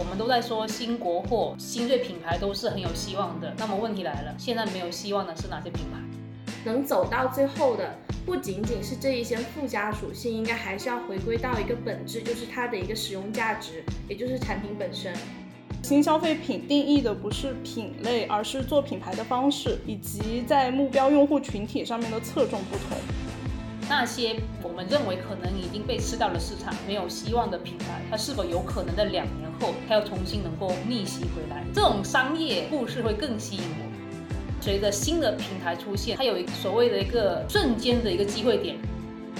我们都在说新国货、新锐品牌都是很有希望的。那么问题来了，现在没有希望的是哪些品牌？能走到最后的不仅仅是这一些附加属性，应该还是要回归到一个本质，就是它的一个使用价值，也就是产品本身。新消费品定义的不是品类，而是做品牌的方式，以及在目标用户群体上面的侧重不同。那些我们认为可能已经被吃掉了市场、没有希望的品牌，它是否有可能在两年后，他又重新能够逆袭回来？这种商业故事会更吸引我。随着新的平台出现，它有一所谓的一个瞬间的一个机会点，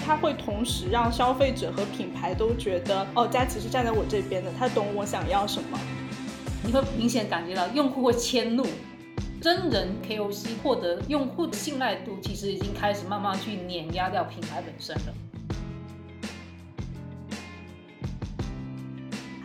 它会同时让消费者和品牌都觉得，哦，佳琪是站在我这边的，他懂我想要什么。你会明显感觉到用户会迁怒，真人 KOC 获得用户的信赖度，其实已经开始慢慢去碾压掉品牌本身了。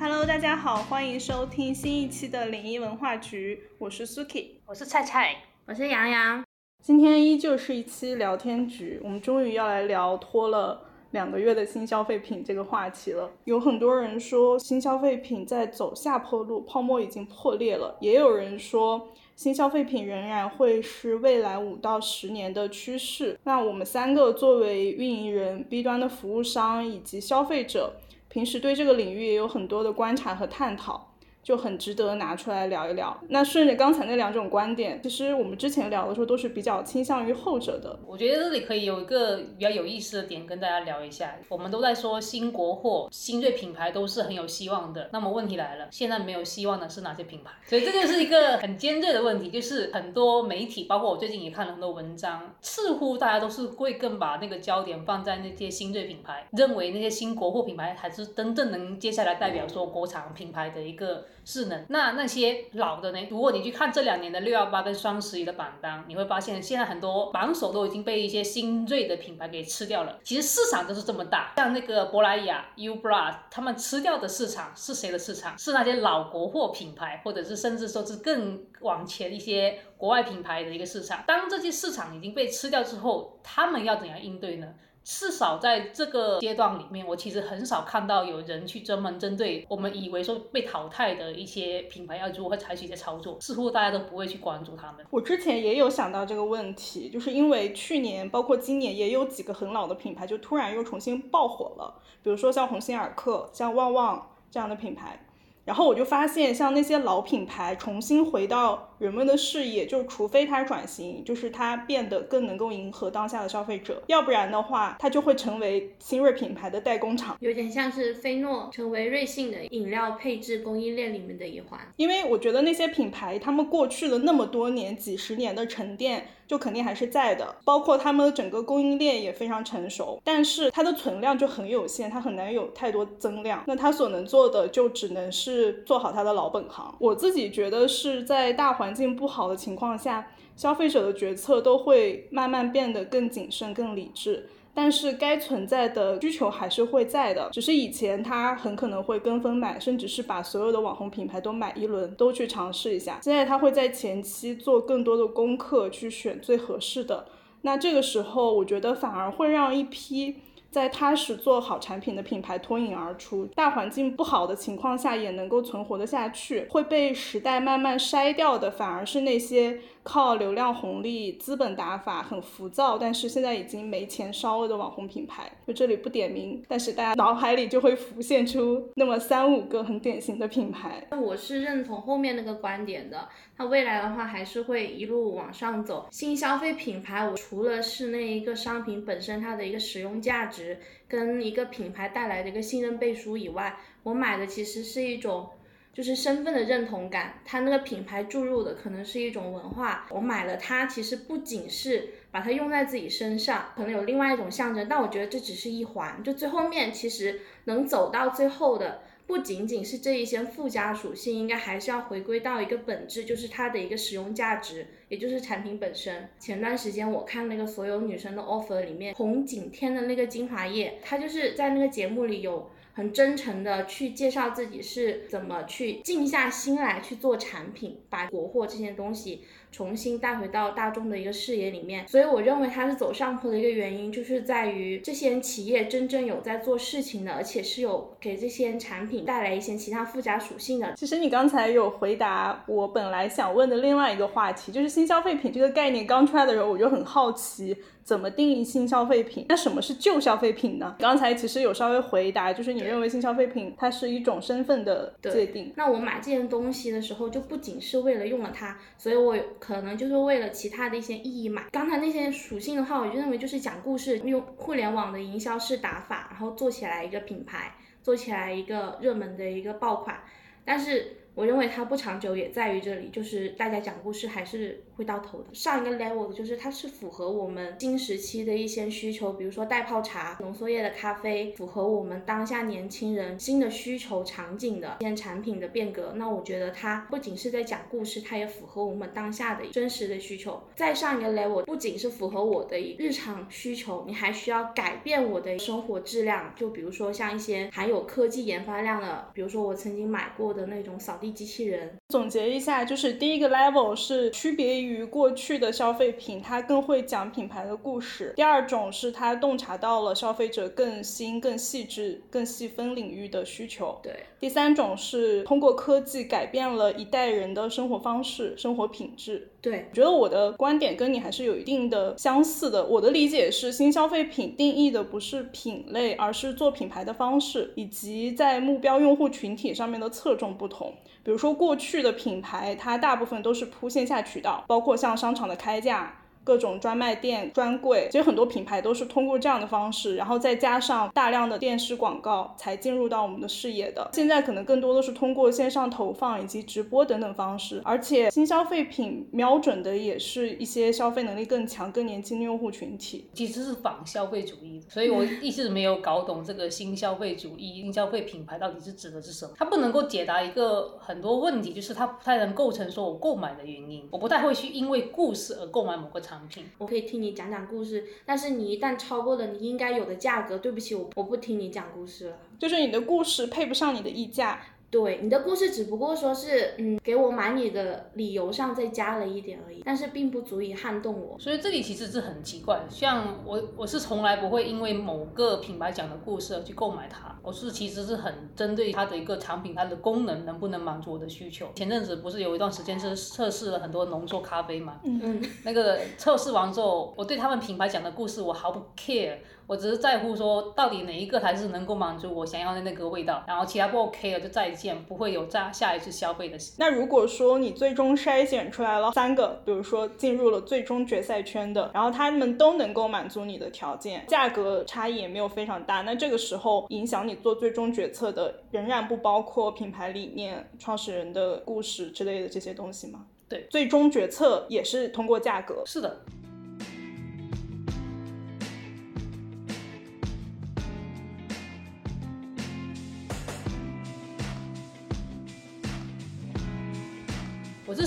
Hello，大家好，欢迎收听新一期的灵异文化局，我是 Suki，我是菜菜。我是洋洋，今天依旧是一期聊天局，我们终于要来聊拖了两个月的新消费品这个话题了。有很多人说新消费品在走下坡路，泡沫已经破裂了；也有人说新消费品仍然会是未来五到十年的趋势。那我们三个作为运营人、B 端的服务商以及消费者，平时对这个领域也有很多的观察和探讨。就很值得拿出来聊一聊。那顺着刚才那两种观点，其实我们之前聊的时候都是比较倾向于后者的。我觉得这里可以有一个比较有意思的点跟大家聊一下。我们都在说新国货、新锐品牌都是很有希望的。那么问题来了，现在没有希望的是哪些品牌？所以这个是一个很尖锐的问题。就是很多媒体，包括我最近也看了很多文章，似乎大家都是会更把那个焦点放在那些新锐品牌，认为那些新国货品牌还是真正能接下来代表说国产品牌的一个。势能，那那些老的呢？如果你去看这两年的六幺八跟双十一的榜单，你会发现现在很多榜首都已经被一些新锐的品牌给吃掉了。其实市场都是这么大，像那个珀莱雅、Ubra，他们吃掉的市场是谁的市场？是那些老国货品牌，或者是甚至说是更往前一些国外品牌的一个市场。当这些市场已经被吃掉之后，他们要怎样应对呢？至少在这个阶段里面，我其实很少看到有人去专门针对我们以为说被淘汰的一些品牌要如何采取一些操作，似乎大家都不会去关注他们。我之前也有想到这个问题，就是因为去年包括今年也有几个很老的品牌就突然又重新爆火了，比如说像鸿星尔克、像旺旺这样的品牌。然后我就发现，像那些老品牌重新回到人们的视野，就除非它转型，就是它变得更能够迎合当下的消费者，要不然的话，它就会成为新锐品牌的代工厂，有点像是菲诺成为瑞幸的饮料配置供应链里面的一环。因为我觉得那些品牌，他们过去了那么多年、几十年的沉淀。就肯定还是在的，包括他们的整个供应链也非常成熟，但是它的存量就很有限，它很难有太多增量。那它所能做的就只能是做好它的老本行。我自己觉得是在大环境不好的情况下，消费者的决策都会慢慢变得更谨慎、更理智。但是该存在的需求还是会在的，只是以前他很可能会跟风买，甚至是把所有的网红品牌都买一轮，都去尝试一下。现在他会在前期做更多的功课，去选最合适的。那这个时候，我觉得反而会让一批。在踏实做好产品的品牌脱颖而出，大环境不好的情况下也能够存活得下去，会被时代慢慢筛掉的，反而是那些靠流量红利、资本打法很浮躁，但是现在已经没钱烧了的网红品牌。就这里不点名，但是大家脑海里就会浮现出那么三五个很典型的品牌。那我是认同后面那个观点的。它未来的话还是会一路往上走。新消费品牌，我除了是那一个商品本身它的一个使用价值，跟一个品牌带来的一个信任背书以外，我买的其实是一种就是身份的认同感。它那个品牌注入的可能是一种文化。我买了它，其实不仅是把它用在自己身上，可能有另外一种象征。但我觉得这只是一环，就最后面其实能走到最后的。不仅仅是这一些附加属性，应该还是要回归到一个本质，就是它的一个使用价值，也就是产品本身。前段时间我看那个所有女生的 offer 里面，红景天的那个精华液，它就是在那个节目里有很真诚的去介绍自己是怎么去静下心来去做产品，把国货这些东西。重新带回到大众的一个视野里面，所以我认为它是走上坡的一个原因，就是在于这些企业真正有在做事情的，而且是有给这些产品带来一些其他附加属性的。其实你刚才有回答我本来想问的另外一个话题，就是新消费品这个概念刚出来的时候，我就很好奇。怎么定义新消费品？那什么是旧消费品呢？刚才其实有稍微回答，就是你认为新消费品它是一种身份的界定。那我买这件东西的时候，就不仅是为了用了它，所以我可能就是为了其他的一些意义嘛。刚才那些属性的话，我就认为就是讲故事，用互联网的营销式打法，然后做起来一个品牌，做起来一个热门的一个爆款，但是。我认为它不长久也在于这里，就是大家讲故事还是会到头的。上一个 level 就是它是符合我们新时期的一些需求，比如说代泡茶、浓缩液的咖啡，符合我们当下年轻人新的需求场景的一些产品的变革。那我觉得它不仅是在讲故事，它也符合我们当下的真实的需求。再上一个 level 不仅是符合我的日常需求，你还需要改变我的生活质量。就比如说像一些含有科技研发量的，比如说我曾经买过的那种扫地。机器人总结一下，就是第一个 level 是区别于过去的消费品，它更会讲品牌的故事；第二种是它洞察到了消费者更新、更细致、更细分领域的需求；对；第三种是通过科技改变了一代人的生活方式、生活品质。对，我觉得我的观点跟你还是有一定的相似的。我的理解是，新消费品定义的不是品类，而是做品牌的方式，以及在目标用户群体上面的侧重不同。比如说，过去的品牌，它大部分都是铺线下渠道，包括像商场的开价。各种专卖店、专柜，其实很多品牌都是通过这样的方式，然后再加上大量的电视广告，才进入到我们的视野的。现在可能更多的是通过线上投放以及直播等等方式，而且新消费品瞄准的也是一些消费能力更强、更年轻的用户群体，其实是反消费主义的。所以我 一直没有搞懂这个新消费主义、新消费品牌到底是指的是什么。它不能够解答一个很多问题，就是它不太能构成说我购买的原因。我不太会去因为故事而购买某个产。产品，我可以听你讲讲故事，但是你一旦超过了你应该有的价格，对不起，我我不听你讲故事了。就是你的故事配不上你的溢价。对你的故事只不过说是，嗯，给我买你的理由上再加了一点而已，但是并不足以撼动我。所以这里其实是很奇怪，像我我是从来不会因为某个品牌讲的故事而去购买它，我是其实是很针对它的一个产品，它的功能能不能满足我的需求。前阵子不是有一段时间是测试了很多浓缩咖啡嘛，嗯嗯，那个测试完之后，我对他们品牌讲的故事我毫不 care。我只是在乎说，到底哪一个才是能够满足我想要的那个味道，然后其他不 OK 了就再见，不会有再下一次消费的。那如果说你最终筛选出来了三个，比如说进入了最终决赛圈的，然后他们都能够满足你的条件，价格差异也没有非常大，那这个时候影响你做最终决策的仍然不包括品牌理念、创始人的故事之类的这些东西吗？对，最终决策也是通过价格。是的。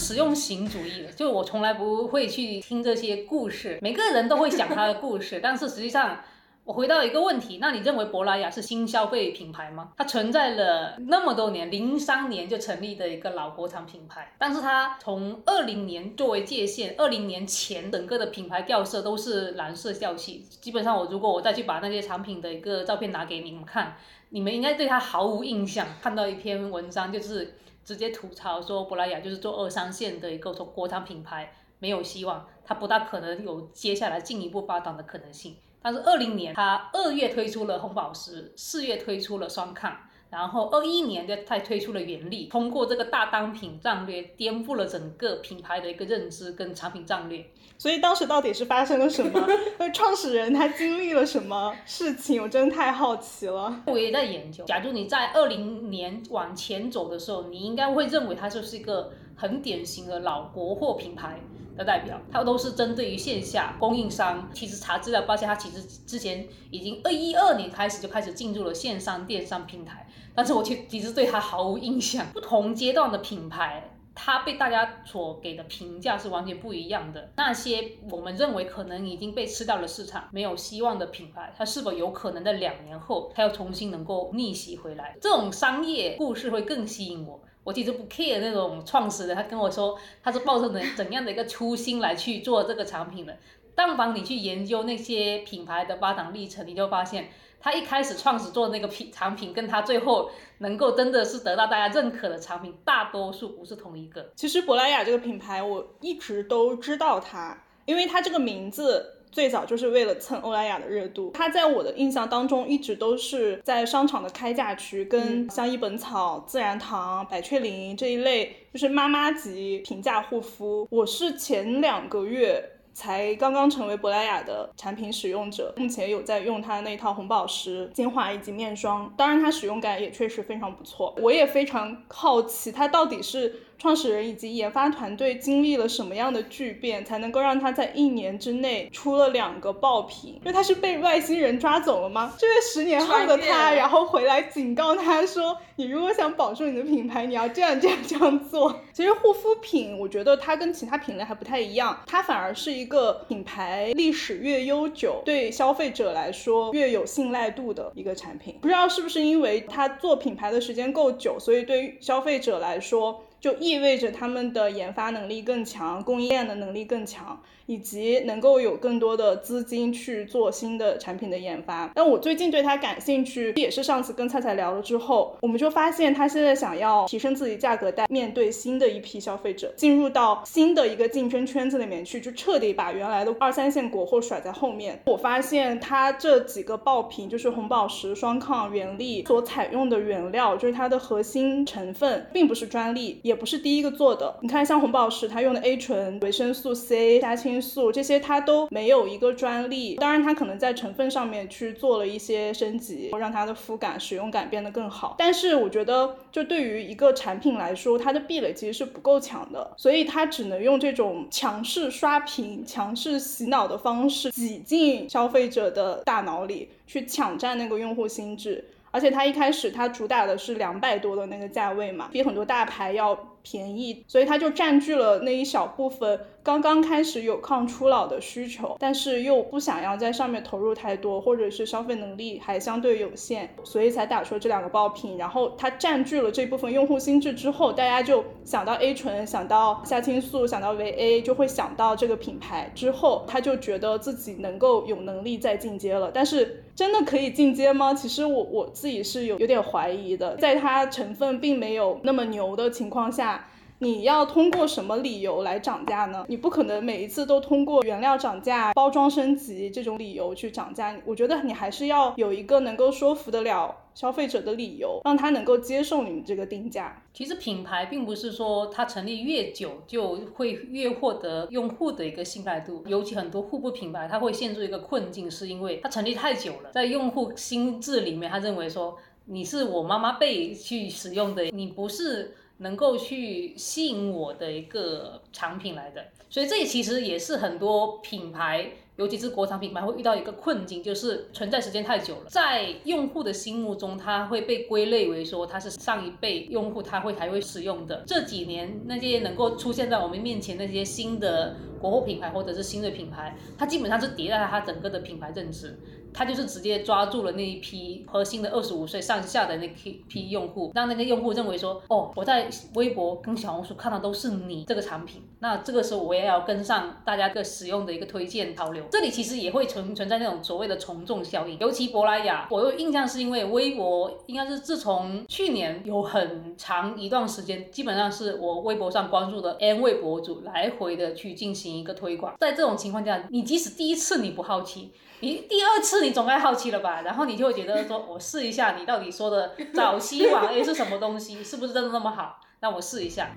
实用型主义的，就我从来不会去听这些故事。每个人都会讲他的故事，但是实际上，我回到一个问题：那你认为珀莱雅是新消费品牌吗？它存在了那么多年，零三年就成立的一个老国产品牌，但是它从二零年作为界限，二零年前整个的品牌调色都是蓝色调系。基本上，我如果我再去把那些产品的一个照片拿给你们看，你们应该对它毫无印象。看到一篇文章就是。直接吐槽说，珀莱雅就是做二三线的一个从国产品牌，没有希望，它不大可能有接下来进一步发展的可能性。但是二零年，它二月推出了红宝石，四月推出了双抗。然后二一年就再推出了原力，通过这个大单品战略颠覆了整个品牌的一个认知跟产品战略。所以当时到底是发生了什么？创始人他经历了什么事情？我真的太好奇了。我也在研究，假如你在二零年往前走的时候，你应该会认为它就是一个很典型的老国货品牌。的代表，它都是针对于线下供应商。其实查资料发现，它其实之前已经二一二年开始就开始进入了线上电商平台，但是我却其实对它毫无印象。不同阶段的品牌。它被大家所给的评价是完全不一样的。那些我们认为可能已经被吃掉了市场、没有希望的品牌，它是否有可能在两年后，它要重新能够逆袭回来？这种商业故事会更吸引我。我其实不 care 那种创始人，他跟我说他是抱着怎怎样的一个初心来去做这个产品的。但凡你去研究那些品牌的发展历程，你就发现。他一开始创始做的那个品产品，跟他最后能够真的是得到大家认可的产品，大多数不是同一个。其实珀莱雅这个品牌，我一直都知道它，因为它这个名字最早就是为了蹭欧莱雅的热度。它在我的印象当中，一直都是在商场的开价区，跟像一本草、自然堂、百雀羚这一类，就是妈妈级平价护肤。我是前两个月。才刚刚成为珀莱雅的产品使用者，目前有在用它的那套红宝石精华以及面霜，当然它使用感也确实非常不错。我也非常好奇，它到底是。创始人以及研发团队经历了什么样的巨变，才能够让他在一年之内出了两个爆品？因为他是被外星人抓走了吗？这位十年后的他，然后回来警告他说：“你如果想保住你的品牌，你要这样这样这样做。”其实护肤品，我觉得它跟其他品类还不太一样，它反而是一个品牌历史越悠久，对消费者来说越有信赖度的一个产品。不知道是不是因为它做品牌的时间够久，所以对于消费者来说。就意味着他们的研发能力更强，供应链的能力更强。以及能够有更多的资金去做新的产品的研发。但我最近对它感兴趣，也是上次跟菜菜聊了之后，我们就发现他现在想要提升自己价格带，面对新的一批消费者，进入到新的一个竞争圈子里面去，就彻底把原来的二三线国货甩在后面。我发现它这几个爆品，就是红宝石、双抗、原力所采用的原料，就是它的核心成分，并不是专利，也不是第一个做的。你看，像红宝石，它用的 A 醇、维生素 C、虾青素这些它都没有一个专利，当然它可能在成分上面去做了一些升级，让它的肤感、使用感变得更好。但是我觉得，就对于一个产品来说，它的壁垒其实是不够强的，所以它只能用这种强势刷屏、强势洗脑的方式挤进消费者的大脑里，去抢占那个用户心智。而且它一开始它主打的是两百多的那个价位嘛，比很多大牌要。便宜，所以它就占据了那一小部分刚刚开始有抗初老的需求，但是又不想要在上面投入太多，或者是消费能力还相对有限，所以才打出了这两个爆品。然后它占据了这部分用户心智之后，大家就想到 A 醇，想到虾青素，想到维 A，就会想到这个品牌。之后他就觉得自己能够有能力再进阶了，但是真的可以进阶吗？其实我我自己是有有点怀疑的，在它成分并没有那么牛的情况下。你要通过什么理由来涨价呢？你不可能每一次都通过原料涨价、包装升级这种理由去涨价。我觉得你还是要有一个能够说服得了消费者的理由，让他能够接受你这个定价。其实品牌并不是说它成立越久就会越获得用户的一个信赖度，尤其很多护肤品牌，它会陷入一个困境，是因为它成立太久了，在用户心智里面，他认为说你是我妈妈辈去使用的，你不是。能够去吸引我的一个产品来的，所以这其实也是很多品牌，尤其是国产品牌会遇到一个困境，就是存在时间太久了，在用户的心目中，它会被归类为说它是上一辈用户他会还会使用的。这几年那些能够出现在我们面前那些新的国货品牌或者是新的品牌，它基本上是迭代了它整个的品牌认知。他就是直接抓住了那一批核心的二十五岁上下的那批批用户，让那个用户认为说，哦，我在微博跟小红书看到都是你这个产品，那这个时候我也要跟上大家个使用的一个推荐潮流。这里其实也会存存在那种所谓的从众效应，尤其珀莱雅，我有印象是因为微博应该是自从去年有很长一段时间，基本上是我微博上关注的 N 位博主来回的去进行一个推广，在这种情况下，你即使第一次你不好奇。你第二次是你总该好奇了吧？然后你就会觉得说，我试一下你到底说的早期网 A 是什么东西，是不是真的那么好？那我试一下。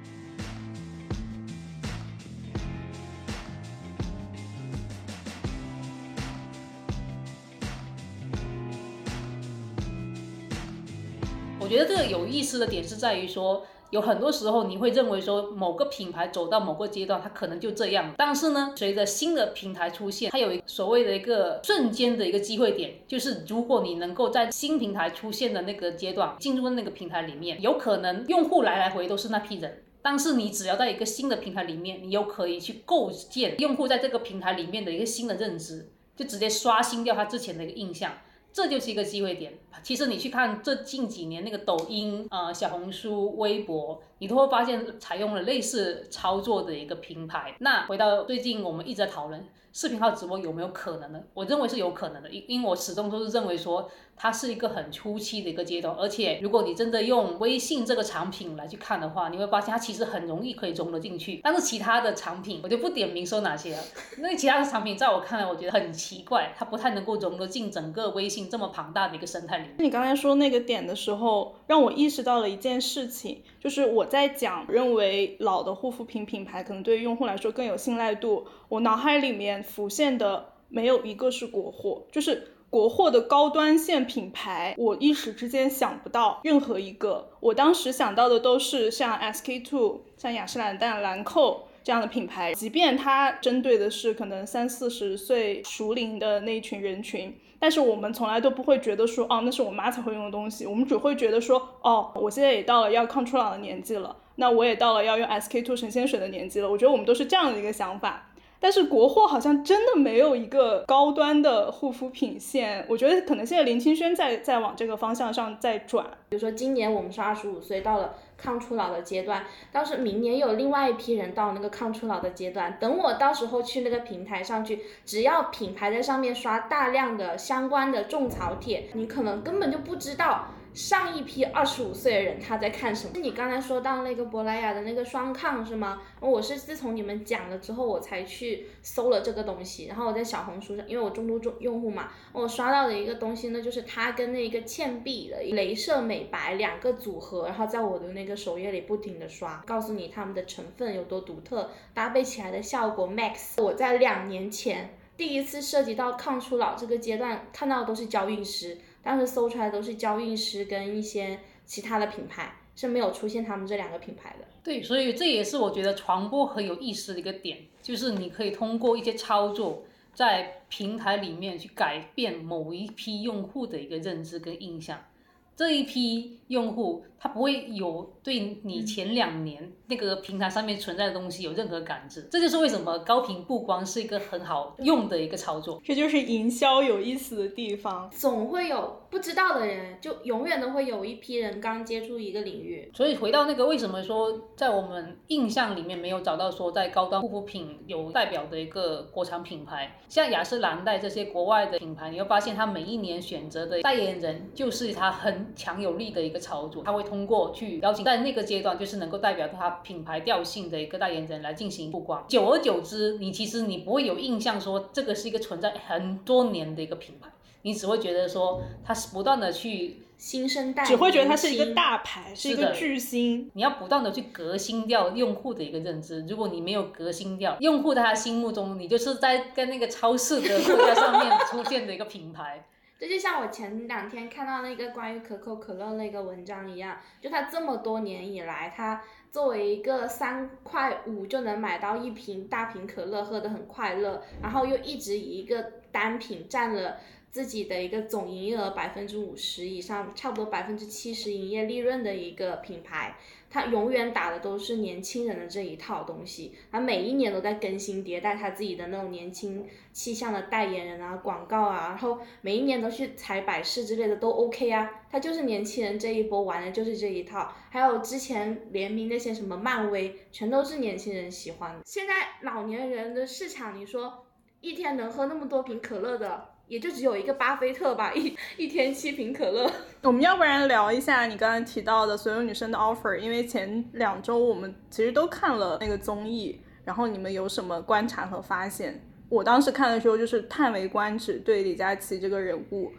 我觉得这个有意思的点是在于说。有很多时候，你会认为说某个品牌走到某个阶段，它可能就这样。但是呢，随着新的平台出现，它有一所谓的一个瞬间的一个机会点，就是如果你能够在新平台出现的那个阶段进入那个平台里面，有可能用户来来回都是那批人。但是你只要在一个新的平台里面，你又可以去构建用户在这个平台里面的一个新的认知，就直接刷新掉他之前的一个印象。这就是一个机会点。其实你去看这近几年那个抖音、啊小红书、微博，你都会发现采用了类似操作的一个平台。那回到最近我们一直在讨论视频号直播有没有可能呢？我认为是有可能的，因因为我始终都是认为说它是一个很初期的一个阶段。而且如果你真的用微信这个产品来去看的话，你会发现它其实很容易可以融得进去。但是其他的产品我就不点名说哪些了，那其他的产品在我看来我觉得很奇怪，它不太能够融得进整个微信这么庞大的一个生态里面。你刚才说那个点的时候，让我意识到了一件事情，就是我在讲认为老的护肤品品牌可能对于用户来说更有信赖度，我脑海里面浮现的没有一个是国货，就是国货的高端线品牌，我一时之间想不到任何一个。我当时想到的都是像 SK two、像雅诗兰黛、兰蔻。这样的品牌，即便它针对的是可能三四十岁熟龄的那一群人群，但是我们从来都不会觉得说，哦，那是我妈才会用的东西。我们只会觉得说，哦，我现在也到了要抗初老的年纪了，那我也到了要用 SK two 神仙水的年纪了。我觉得我们都是这样的一个想法。但是国货好像真的没有一个高端的护肤品线，我觉得可能现在林清轩在在往这个方向上在转。比如说今年我们是二十五岁，到了抗初老的阶段，但是明年有另外一批人到那个抗初老的阶段。等我到时候去那个平台上去，只要品牌在上面刷大量的相关的种草帖，你可能根本就不知道。上一批二十五岁的人他在看什么？你刚才说到那个珀莱雅的那个双抗是吗？我是自从你们讲了之后，我才去搜了这个东西。然后我在小红书上，因为我中度中用户嘛，我刷到的一个东西呢，就是它跟那个倩碧的镭射美白两个组合，然后在我的那个首页里不停的刷，告诉你它们的成分有多独特，搭配起来的效果 max。我在两年前第一次涉及到抗初老这个阶段，看到的都是娇韵诗。当时搜出来都是娇韵诗跟一些其他的品牌，是没有出现他们这两个品牌的。对，所以这也是我觉得传播很有意思的一个点，就是你可以通过一些操作，在平台里面去改变某一批用户的一个认知跟印象。这一批用户他不会有对你前两年那个平台上面存在的东西有任何感知，这就是为什么高频曝光是一个很好用的一个操作。这就是营销有意思的地方，总会有不知道的人，就永远都会有一批人刚接触一个领域。所以回到那个为什么说在我们印象里面没有找到说在高端护肤品有代表的一个国产品牌，像雅诗兰黛这些国外的品牌，你会发现它每一年选择的代言人就是它很。强有力的一个操作，它会通过去邀请在那个阶段就是能够代表他品牌调性的一个代言人来进行曝光。久而久之，你其实你不会有印象说这个是一个存在很多年的一个品牌，你只会觉得说它是不断的去新生代，只会觉得它是一个大牌，是一个巨星。你要不断的去革新掉用户的一个认知。如果你没有革新掉用户，在他心目中，你就是在跟那个超市的货架上面出现的一个品牌。这就像我前两天看到那个关于可口可乐那个文章一样，就它这么多年以来，它作为一个三块五就能买到一瓶大瓶可乐，喝得很快乐，然后又一直以一个单品占了自己的一个总营业额百分之五十以上，差不多百分之七十营业利润的一个品牌。它永远打的都是年轻人的这一套东西，它每一年都在更新迭代它自己的那种年轻气象的代言人啊、广告啊，然后每一年都去踩百事之类的都 OK 啊，他就是年轻人这一波玩的就是这一套，还有之前联名那些什么漫威，全都是年轻人喜欢。现在老年人的市场，你说一天能喝那么多瓶可乐的？也就只有一个巴菲特吧，一一天七瓶可乐。我们要不然聊一下你刚才提到的所有女生的 offer，因为前两周我们其实都看了那个综艺，然后你们有什么观察和发现？我当时看的时候就是叹为观止，对李佳琦这个人物。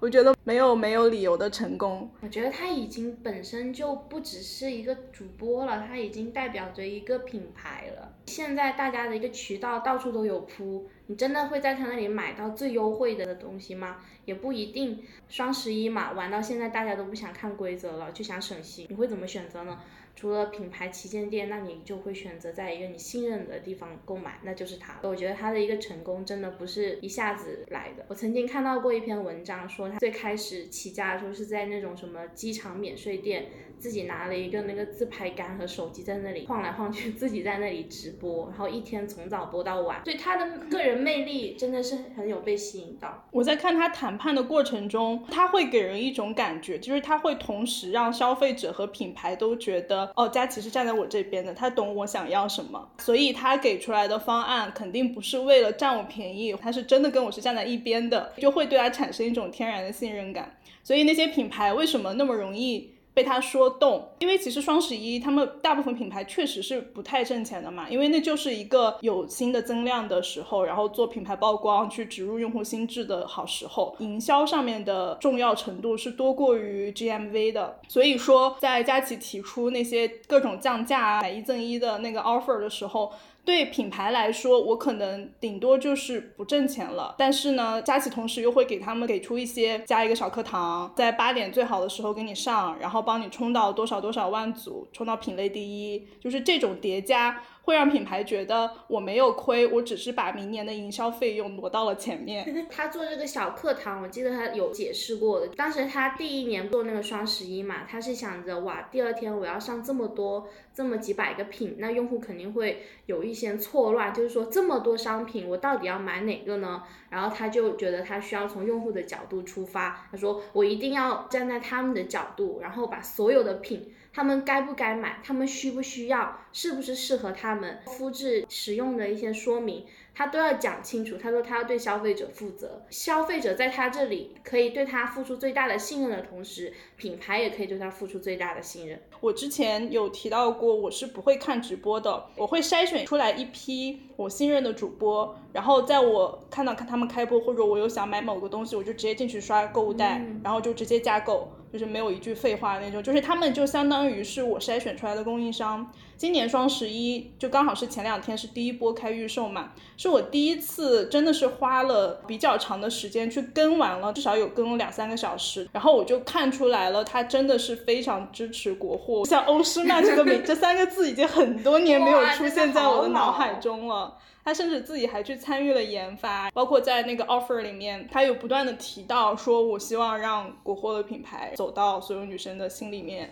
我觉得没有没有理由的成功。我觉得他已经本身就不只是一个主播了，他已经代表着一个品牌了。现在大家的一个渠道到处都有铺，你真的会在他那里买到最优惠的东西吗？也不一定。双十一嘛，玩到现在大家都不想看规则了，就想省心，你会怎么选择呢？除了品牌旗舰店，那你就会选择在一个你信任的地方购买，那就是它。我觉得它的一个成功真的不是一下子来的。我曾经看到过一篇文章说，它最开始起家的时候是在那种什么机场免税店，自己拿了一个那个自拍杆和手机在那里晃来晃去，自己在那里直播，然后一天从早播到晚，所以他的个人魅力真的是很有被吸引到。我在看他谈判的过程中，他会给人一种感觉，就是他会同时让消费者和品牌都觉得，哦，佳琪是站在我这边的，他懂我想要什么，所以他给出来的方案肯定不是为了占我便宜，他是真的跟我是站在一边的，就会对他产生一种天然的信任感。所以那些品牌为什么那么容易？被他说动，因为其实双十一他们大部分品牌确实是不太挣钱的嘛，因为那就是一个有新的增量的时候，然后做品牌曝光去植入用户心智的好时候，营销上面的重要程度是多过于 GMV 的。所以说，在佳琦提出那些各种降价啊、买一赠一的那个 offer 的时候。对品牌来说，我可能顶多就是不挣钱了。但是呢，佳琦同时又会给他们给出一些加一个小课堂，在八点最好的时候给你上，然后帮你冲到多少多少万组，冲到品类第一，就是这种叠加。会让品牌觉得我没有亏，我只是把明年的营销费用挪到了前面。他做这个小课堂，我记得他有解释过的。当时他第一年做那个双十一嘛，他是想着哇，第二天我要上这么多这么几百个品，那用户肯定会有一些错乱，就是说这么多商品，我到底要买哪个呢？然后他就觉得他需要从用户的角度出发，他说我一定要站在他们的角度，然后把所有的品。他们该不该买？他们需不需要？是不是适合他们？肤质使用的一些说明，他都要讲清楚。他说他要对消费者负责，消费者在他这里可以对他付出最大的信任的同时，品牌也可以对他付出最大的信任。我之前有提到过，我是不会看直播的，我会筛选出来一批我信任的主播，然后在我看到看他们开播或者我有想买某个东西，我就直接进去刷购物袋，然后就直接加购。就是没有一句废话那种，就是他们就相当于是我筛选出来的供应商。今年双十一就刚好是前两天是第一波开预售嘛，是我第一次真的是花了比较长的时间去跟完了，至少有跟了两三个小时，然后我就看出来了，他真的是非常支持国货。像欧诗漫这个名，这三个字已经很多年没有出现在我的脑海中了。他甚至自己还去参与了研发，包括在那个 offer 里面，他有不断的提到说，我希望让国货的品牌走到所有女生的心里面。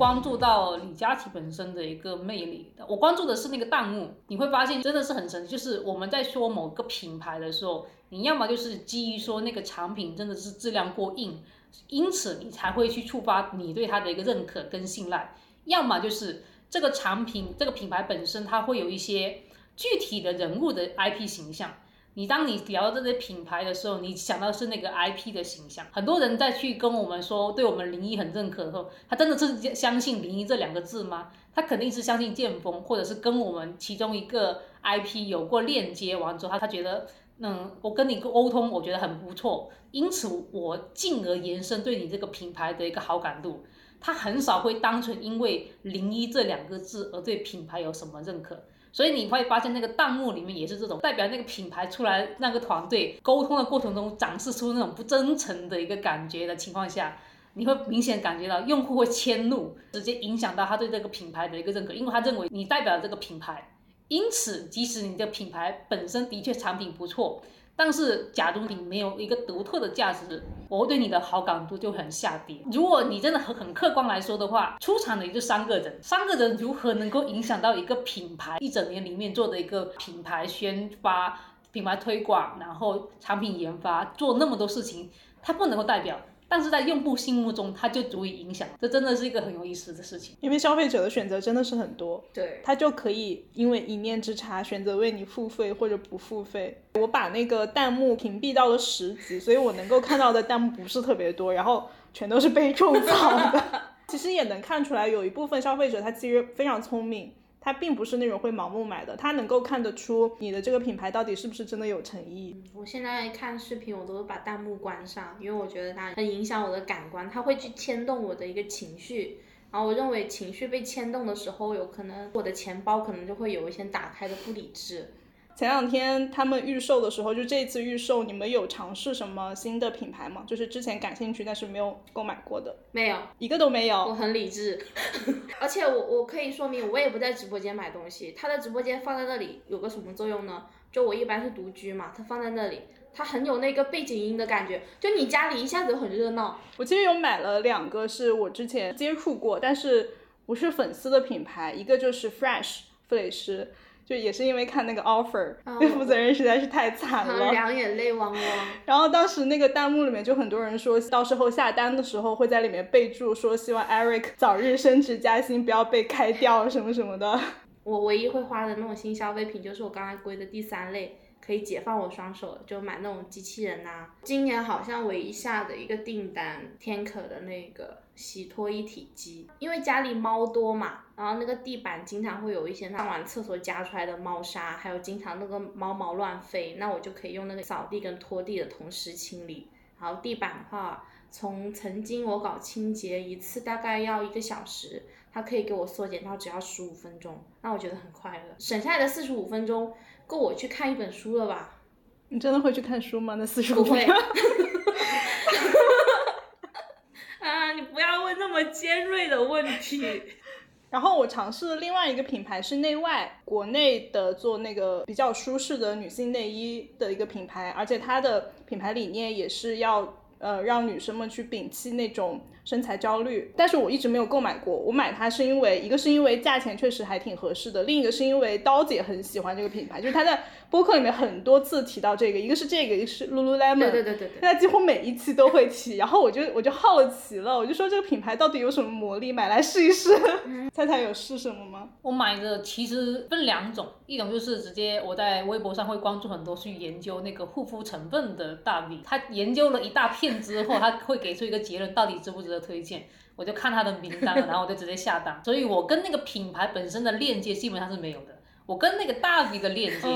关注到李佳琦本身的一个魅力，我关注的是那个弹幕，你会发现真的是很神奇。就是我们在说某个品牌的时候，你要么就是基于说那个产品真的是质量过硬，因此你才会去触发你对它的一个认可跟信赖；要么就是这个产品这个品牌本身它会有一些具体的人物的 IP 形象。你当你聊到这些品牌的时候，你想到是那个 IP 的形象。很多人在去跟我们说，对我们零一很认可的时候，他真的是相信零一这两个字吗？他肯定是相信剑锋，或者是跟我们其中一个 IP 有过链接完之后，他他觉得，嗯，我跟你沟通，我觉得很不错，因此我进而延伸对你这个品牌的一个好感度。他很少会单纯因为零一这两个字而对品牌有什么认可。所以你会发现，那个弹幕里面也是这种代表那个品牌出来，那个团队沟通的过程中展示出那种不真诚的一个感觉的情况下，你会明显感觉到用户会迁怒，直接影响到他对这个品牌的一个认可，因为他认为你代表了这个品牌，因此即使你的品牌本身的确产品不错。但是，假如你没有一个独特的价值，我对你的好感度就很下跌。如果你真的很很客观来说的话，出场的也就三个人，三个人如何能够影响到一个品牌一整年里面做的一个品牌宣发、品牌推广，然后产品研发，做那么多事情，它不能够代表。但是在用户心目中，它就足以影响，这真的是一个很有意思的事情。因为消费者的选择真的是很多，对，他就可以因为一念之差选择为你付费或者不付费。我把那个弹幕屏蔽到了十级，所以我能够看到的弹幕不是特别多，然后全都是被种草的。其实也能看出来，有一部分消费者他其实非常聪明。他并不是那种会盲目买的，他能够看得出你的这个品牌到底是不是真的有诚意。我现在看视频，我都把弹幕关上，因为我觉得它很影响我的感官，它会去牵动我的一个情绪。然后我认为情绪被牵动的时候，有可能我的钱包可能就会有一些打开的不理智。前两天他们预售的时候，就这次预售，你们有尝试什么新的品牌吗？就是之前感兴趣但是没有购买过的，没有，一个都没有。我很理智，而且我我可以说明，我也不在直播间买东西。他的直播间放在那里有个什么作用呢？就我一般是独居嘛，他放在那里，它很有那个背景音的感觉，就你家里一下子很热闹。我其实有买了两个，是我之前接触过，但是不是粉丝的品牌，一个就是 Fresh 傅蕾诗。就也是因为看那个 offer，那负责人实在是太惨了，两眼泪汪汪。然后当时那个弹幕里面就很多人说到时候下单的时候会在里面备注说希望 Eric 早日升职加薪，不要被开掉什么什么的。我唯一会花的那种新消费品就是我刚才归的第三类。可以解放我双手，就买那种机器人呐。今年好像唯一下的一个订单，天可的那个洗脱一体机，因为家里猫多嘛，然后那个地板经常会有一些上完厕所夹出来的猫砂，还有经常那个猫毛乱飞，那我就可以用那个扫地跟拖地的同时清理。然后地板的话，从曾经我搞清洁一次大概要一个小时，它可以给我缩减到只要十五分钟，那我觉得很快乐，省下来的四十五分钟。够我去看一本书了吧？你真的会去看书吗？那四十五分啊，不要问那么尖锐的问题。然后我尝试了另外一个品牌，是内外国内的做那个比较舒适的女性内衣的一个品牌，而且它的品牌理念也是要呃让女生们去摒弃那种。身材焦虑，但是我一直没有购买过。我买它是因为一个是因为价钱确实还挺合适的，另一个是因为刀姐很喜欢这个品牌，就是它的播客里面很多次提到这个，一个是这个，一个是 Lululemon，对对对对对，她几乎每一期都会提。然后我就我就好奇了，我就说这个品牌到底有什么魔力，买来试一试。猜猜有试什么吗？我买的其实分两种，一种就是直接我在微博上会关注很多去研究那个护肤成分的大 V，他研究了一大片之后，他会给出一个结论，到底值不值得。推荐，我就看他的名单，然后我就直接下单。所以我跟那个品牌本身的链接基本上是没有的，我跟那个大 V 的链接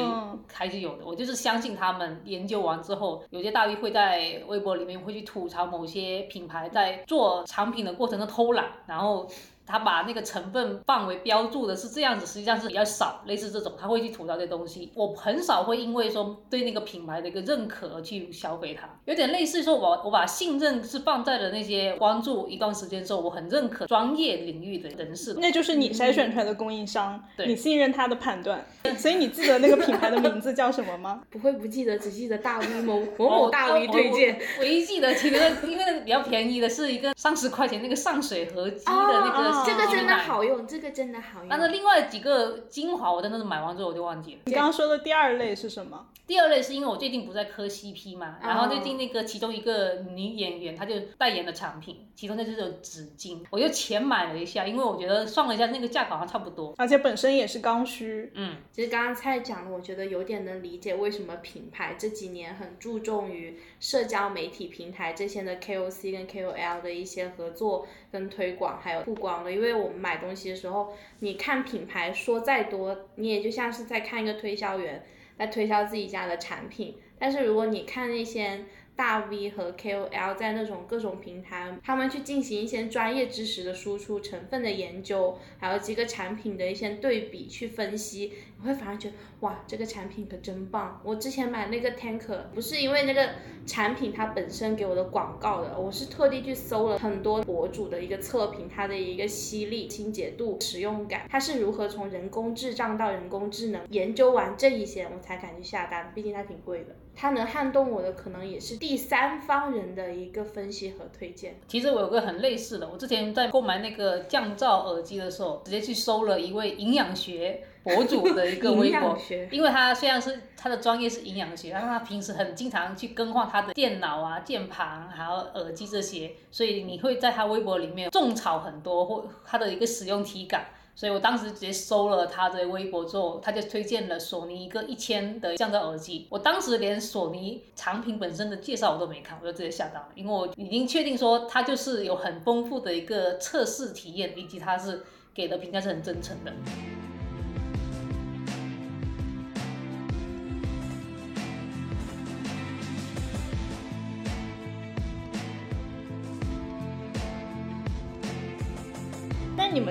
还是有的。我就是相信他们研究完之后，有些大 V 会在微博里面会去吐槽某些品牌在做产品的过程中偷懒，然后。他把那个成分范围标注的是这样子，实际上是比较少，类似这种他会去吐槽这东西。我很少会因为说对那个品牌的一个认可而去消费它，有点类似说我我把信任是放在了那些关注一段时间之后，我很认可专业领域的人士，那就是你筛选出来的供应商，你信任他的判断。所以你记得那个品牌的名字叫什么吗？不会不记得，只记得大 V 某某某大 V 推荐。唯一记得其实因为那个比较便宜的是一个三十块钱那个上水合肌的那个。这个真的好用，这个真的好用。但是另外几个精华，我真的是买完之后我就忘记了。你刚刚说的第二类是什么？第二类是因为我最近不在磕 CP 嘛，然后最近那个其中一个女演员，她就代言的产品，其中那就是纸巾，我就浅买了一下，因为我觉得算了一下那个价格好像差不多，而且本身也是刚需。嗯，其实刚刚蔡讲的，我觉得有点能理解为什么品牌这几年很注重于社交媒体平台这些的 KOC 跟 KOL 的一些合作跟推广还有曝光因为我们买东西的时候，你看品牌说再多，你也就像是在看一个推销员。在推销自己家的产品，但是如果你看那些。大 V 和 KOL 在那种各种平台，他们去进行一些专业知识的输出、成分的研究，还有几个产品的一些对比去分析，你会反而觉得哇，这个产品可真棒！我之前买那个 Tanker 不是因为那个产品它本身给我的广告的，我是特地去搜了很多博主的一个测评，它的一个吸力、清洁度、使用感，它是如何从人工智障到人工智能，研究完这一些我才敢去下单，毕竟它挺贵的。它能撼动我的，可能也是第三方人的一个分析和推荐。其实我有个很类似的，我之前在购买那个降噪耳机的时候，直接去搜了一位营养学博主的一个微博，因为他虽然是他的专业是营养学，但是他平时很经常去更换他的电脑啊、键盘还有耳机这些，所以你会在他微博里面种草很多或他的一个使用体感。所以我当时直接搜了他的微博之后，他就推荐了索尼一个一千的降噪耳机。我当时连索尼产品本身的介绍我都没看，我就直接下单了，因为我已经确定说它就是有很丰富的一个测试体验，以及它是给的评价是很真诚的。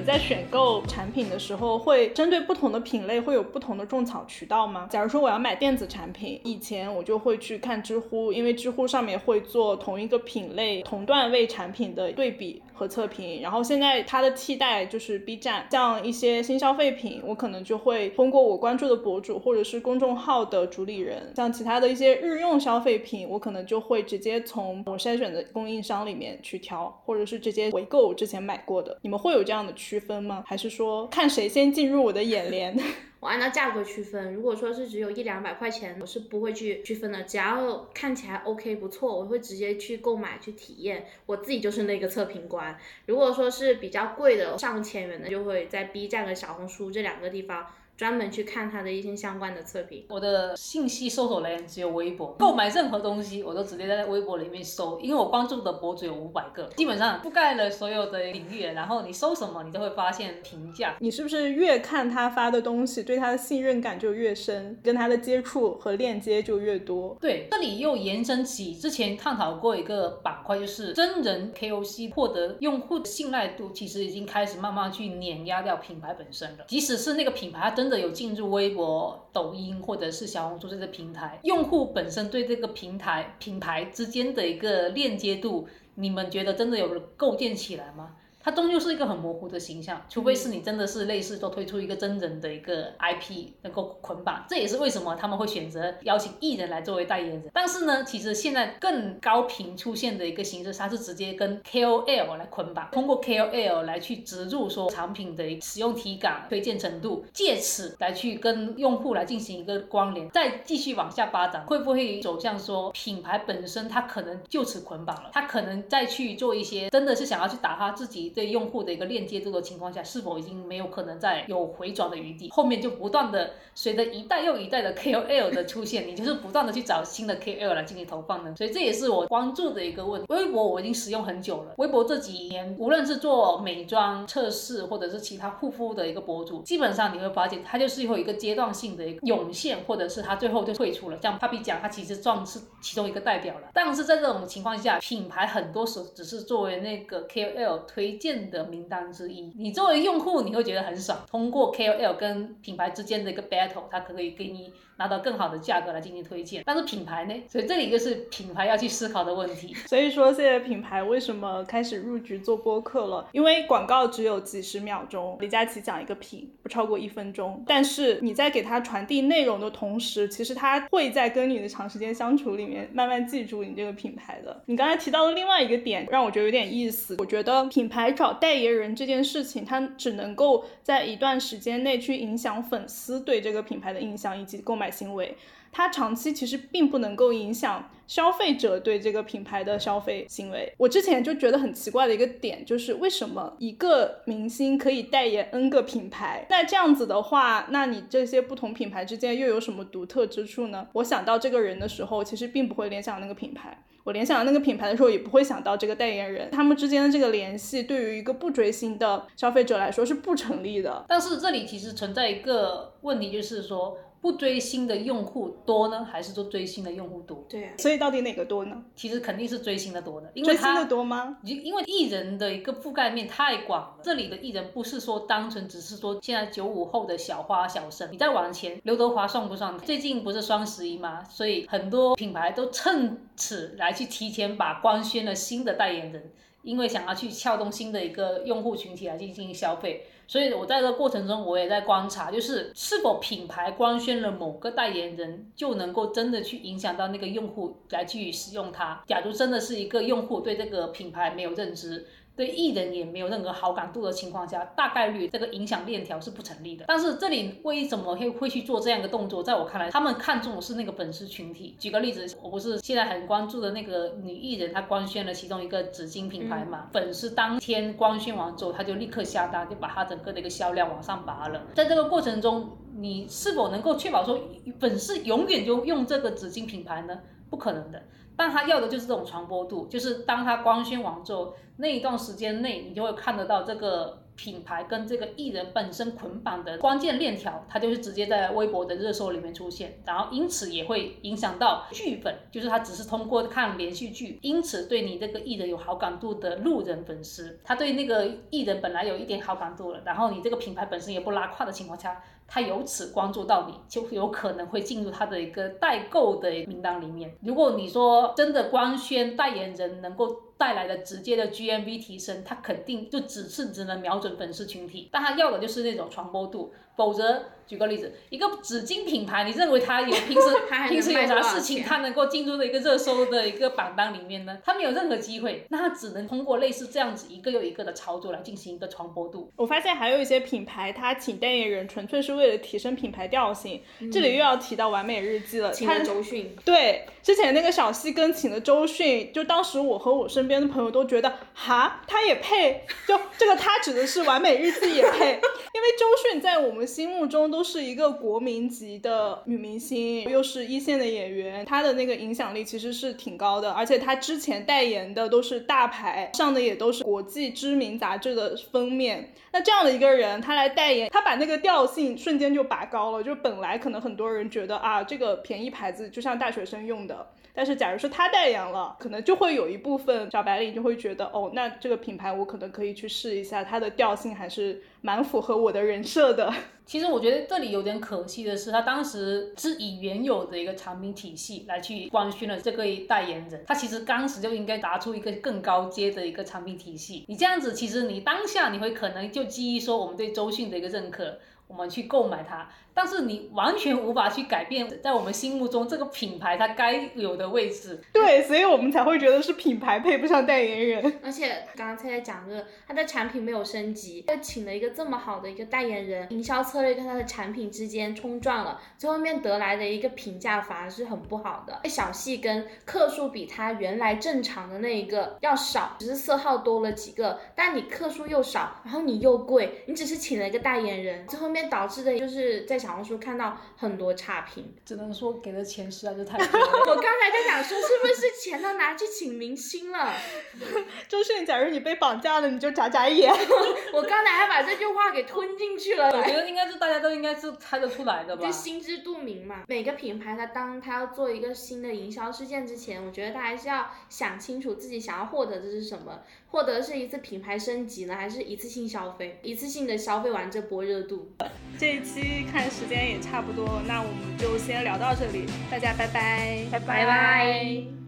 在选购产品的时候，会针对不同的品类会有不同的种草渠道吗？假如说我要买电子产品，以前我就会去看知乎，因为知乎上面会做同一个品类同段位产品的对比和测评。然后现在它的替代就是 B 站，像一些新消费品，我可能就会通过我关注的博主或者是公众号的主理人，像其他的一些日用消费品，我可能就会直接从我筛选的供应商里面去挑，或者是直接回购之前买过的。你们会有这样的区分吗？还是说看谁先进入我的眼帘？我按照价格区分，如果说是只有一两百块钱，我是不会去区分的。只要看起来 OK 不错，我会直接去购买去体验。我自己就是那个测评官。如果说是比较贵的上千元的，就会在 B 站和小红书这两个地方。专门去看他的一些相关的测评。我的信息搜索来源只有微博，购买任何东西我都直接在微博里面搜，因为我关注的博主有五百个，基本上覆盖了所有的领域。然后你搜什么，你都会发现评价。你是不是越看他发的东西，对他的信任感就越深，跟他的接触和链接就越多？对，这里又延伸起之前探讨过一个板块，就是真人 KOC 获得用户的信赖度，其实已经开始慢慢去碾压掉品牌本身了。即使是那个品牌，它真真的。有进入微博、抖音或者是小红书这个平台，用户本身对这个平台品牌之间的一个链接度，你们觉得真的有构建起来吗？它终究是一个很模糊的形象，除非是你真的是类似都推出一个真人的一个 IP 能够捆绑，这也是为什么他们会选择邀请艺人来作为代言人。但是呢，其实现在更高频出现的一个形式，它是直接跟 KOL 来捆绑，通过 KOL 来去植入说产品的使用体感、推荐程度，借此来去跟用户来进行一个关联，再继续往下发展，会不会走向说品牌本身它可能就此捆绑了，它可能再去做一些真的是想要去打发自己。对用户的一个链接度的情况下，是否已经没有可能再有回转的余地？后面就不断的随着一代又一代的 KOL 的出现，你就是不断的去找新的 KOL 来进行投放呢？所以这也是我关注的一个问题。微博我已经使用很久了，微博这几年无论是做美妆测试或者是其他护肤的一个博主，基本上你会发现它就是有一个阶段性的一个涌现，或者是它最后就退出了。像 Papi 讲，它其实算是其中一个代表了。但是在这种情况下，品牌很多时候只是作为那个 KOL 推。荐的名单之一，你作为用户你会觉得很爽。通过 KOL 跟品牌之间的一个 battle，它可以给你。拿到更好的价格来进行推荐，但是品牌呢？所以这里就是品牌要去思考的问题。所以说，现在品牌为什么开始入局做播客了？因为广告只有几十秒钟，李佳琦讲一个品不超过一分钟。但是你在给他传递内容的同时，其实他会在跟你的长时间相处里面慢慢记住你这个品牌的。你刚才提到的另外一个点让我觉得有点意思。我觉得品牌找代言人这件事情，它只能够在一段时间内去影响粉丝对这个品牌的印象以及购买。行为，它长期其实并不能够影响消费者对这个品牌的消费行为。我之前就觉得很奇怪的一个点，就是为什么一个明星可以代言 N 个品牌？那这样子的话，那你这些不同品牌之间又有什么独特之处呢？我想到这个人的时候，其实并不会联想那个品牌。我联想到那个品牌的时候，也不会想到这个代言人。他们之间的这个联系，对于一个不追星的消费者来说是不成立的。但是这里其实存在一个问题，就是说。不追星的用户多呢，还是说追星的用户多？对，所以到底哪个多呢？其实肯定是追星的多的，因为追星的多吗？因为艺人的一个覆盖面太广了。这里的艺人不是说单纯只是说现在九五后的小花小生，你再往前，刘德华算不算？最近不是双十一吗？所以很多品牌都趁此来去提前把官宣了新的代言人，因为想要去撬动新的一个用户群体来进行消费。所以我在这个过程中，我也在观察，就是是否品牌官宣了某个代言人，就能够真的去影响到那个用户来去使用它。假如真的是一个用户对这个品牌没有认知。对艺人也没有任何好感度的情况下，大概率这个影响链条是不成立的。但是这里为什么会会去做这样一个动作？在我看来，他们看中的是那个粉丝群体。举个例子，我不是现在很关注的那个女艺人，她官宣了其中一个纸巾品牌嘛？粉丝当天官宣完之后，她就立刻下单，就把他整个的一个销量往上拔了。在这个过程中，你是否能够确保说粉丝永远就用这个纸巾品牌呢？不可能的。但他要的就是这种传播度，就是当他官宣完之后，那一段时间内，你就会看得到这个。品牌跟这个艺人本身捆绑的关键链条，它就是直接在微博的热搜里面出现，然后因此也会影响到剧粉，就是他只是通过看连续剧，因此对你这个艺人有好感度的路人粉丝，他对那个艺人本来有一点好感度了，然后你这个品牌本身也不拉胯的情况下，他由此关注到你，就有可能会进入他的一个代购的名单里面。如果你说真的官宣代言人能够。带来的直接的 GMV 提升，它肯定就只是只能瞄准粉丝群体，但他要的就是那种传播度，否则。举个例子，一个纸巾品牌，你认为它有平时 平时有啥事情，它能够进入的一个热搜的一个榜单里面呢？它没有任何机会，那它只能通过类似这样子一个又一个的操作来进行一个传播度。我发现还有一些品牌，它请代言人纯粹是为了提升品牌调性。这里又要提到完美日记了，请了周迅。对，之前那个小西跟请的周迅，就当时我和我身边的朋友都觉得，哈，他也配？就这个他指的是完美日记也配？因为周迅在我们心目中都是一个国民级的女明星，又是一线的演员，她的那个影响力其实是挺高的，而且她之前代言的都是大牌，上的也都是国际知名杂志的封面。那这样的一个人，他来代言，他把那个调性瞬间就拔高了。就本来可能很多人觉得啊，这个便宜牌子就像大学生用的。但是，假如说他代言了，可能就会有一部分小白领就会觉得，哦，那这个品牌我可能可以去试一下，它的调性还是蛮符合我的人设的。其实我觉得这里有点可惜的是，他当时是以原有的一个产品体系来去官宣了这个代言人，他其实当时就应该拿出一个更高阶的一个产品体系。你这样子，其实你当下你会可能就基于说我们对周迅的一个认可。我们去购买它，但是你完全无法去改变在我们心目中这个品牌它该有的位置。对，所以我们才会觉得是品牌配不上代言人。而且刚刚菜菜讲的，它的产品没有升级，又请了一个这么好的一个代言人，营销策略跟它的产品之间冲撞了，最后面得来的一个评价反而是很不好的。小细跟克数比它原来正常的那一个要少，只是色号多了几个，但你克数又少，然后你又贵，你只是请了一个代言人，最后面。导致的就是在小红书看到很多差评，只能说给的钱实在是太多了。我刚才在想说，是不是钱都拿去请明星了？周迅，假如你被绑架了，你就眨眨眼。我刚才还把这句话给吞进去了。我觉得应该是大家都应该是猜得出来的吧？就心知肚明嘛。每个品牌它当它要做一个新的营销事件之前，我觉得它还是要想清楚自己想要获得的是什么。获得是一次品牌升级呢，还是一次性消费？一次性的消费完这波热度。这一期看时间也差不多，那我们就先聊到这里，大家拜拜，拜拜拜。